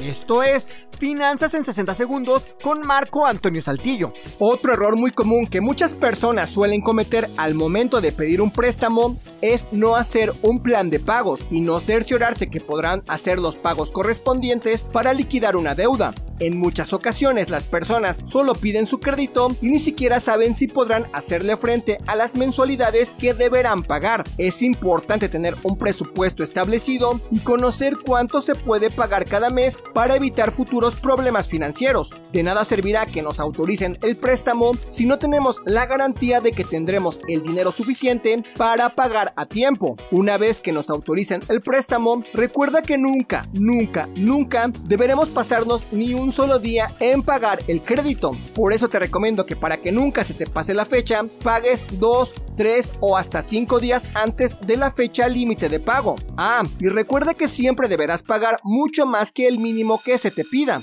Esto es Finanzas en 60 segundos con Marco Antonio Saltillo. Otro error muy común que muchas personas suelen cometer al momento de pedir un préstamo es no hacer un plan de pagos y no cerciorarse que podrán hacer los pagos correspondientes para liquidar una deuda. En muchas ocasiones las personas solo piden su crédito y ni siquiera saben si podrán hacerle frente a las mensualidades que deberán pagar. Es importante tener un presupuesto establecido y conocer cuánto se puede pagar cada mes para evitar futuros problemas financieros. De nada servirá que nos autoricen el préstamo si no tenemos la garantía de que tendremos el dinero suficiente para pagar a tiempo. Una vez que nos autoricen el préstamo, recuerda que nunca, nunca, nunca deberemos pasarnos ni un solo día en pagar el crédito. Por eso te recomiendo que para que nunca se te pase la fecha, pagues 2, 3 o hasta 5 días antes de la fecha límite de pago. Ah, y recuerda que siempre deberás pagar mucho más que el mínimo que se te pida.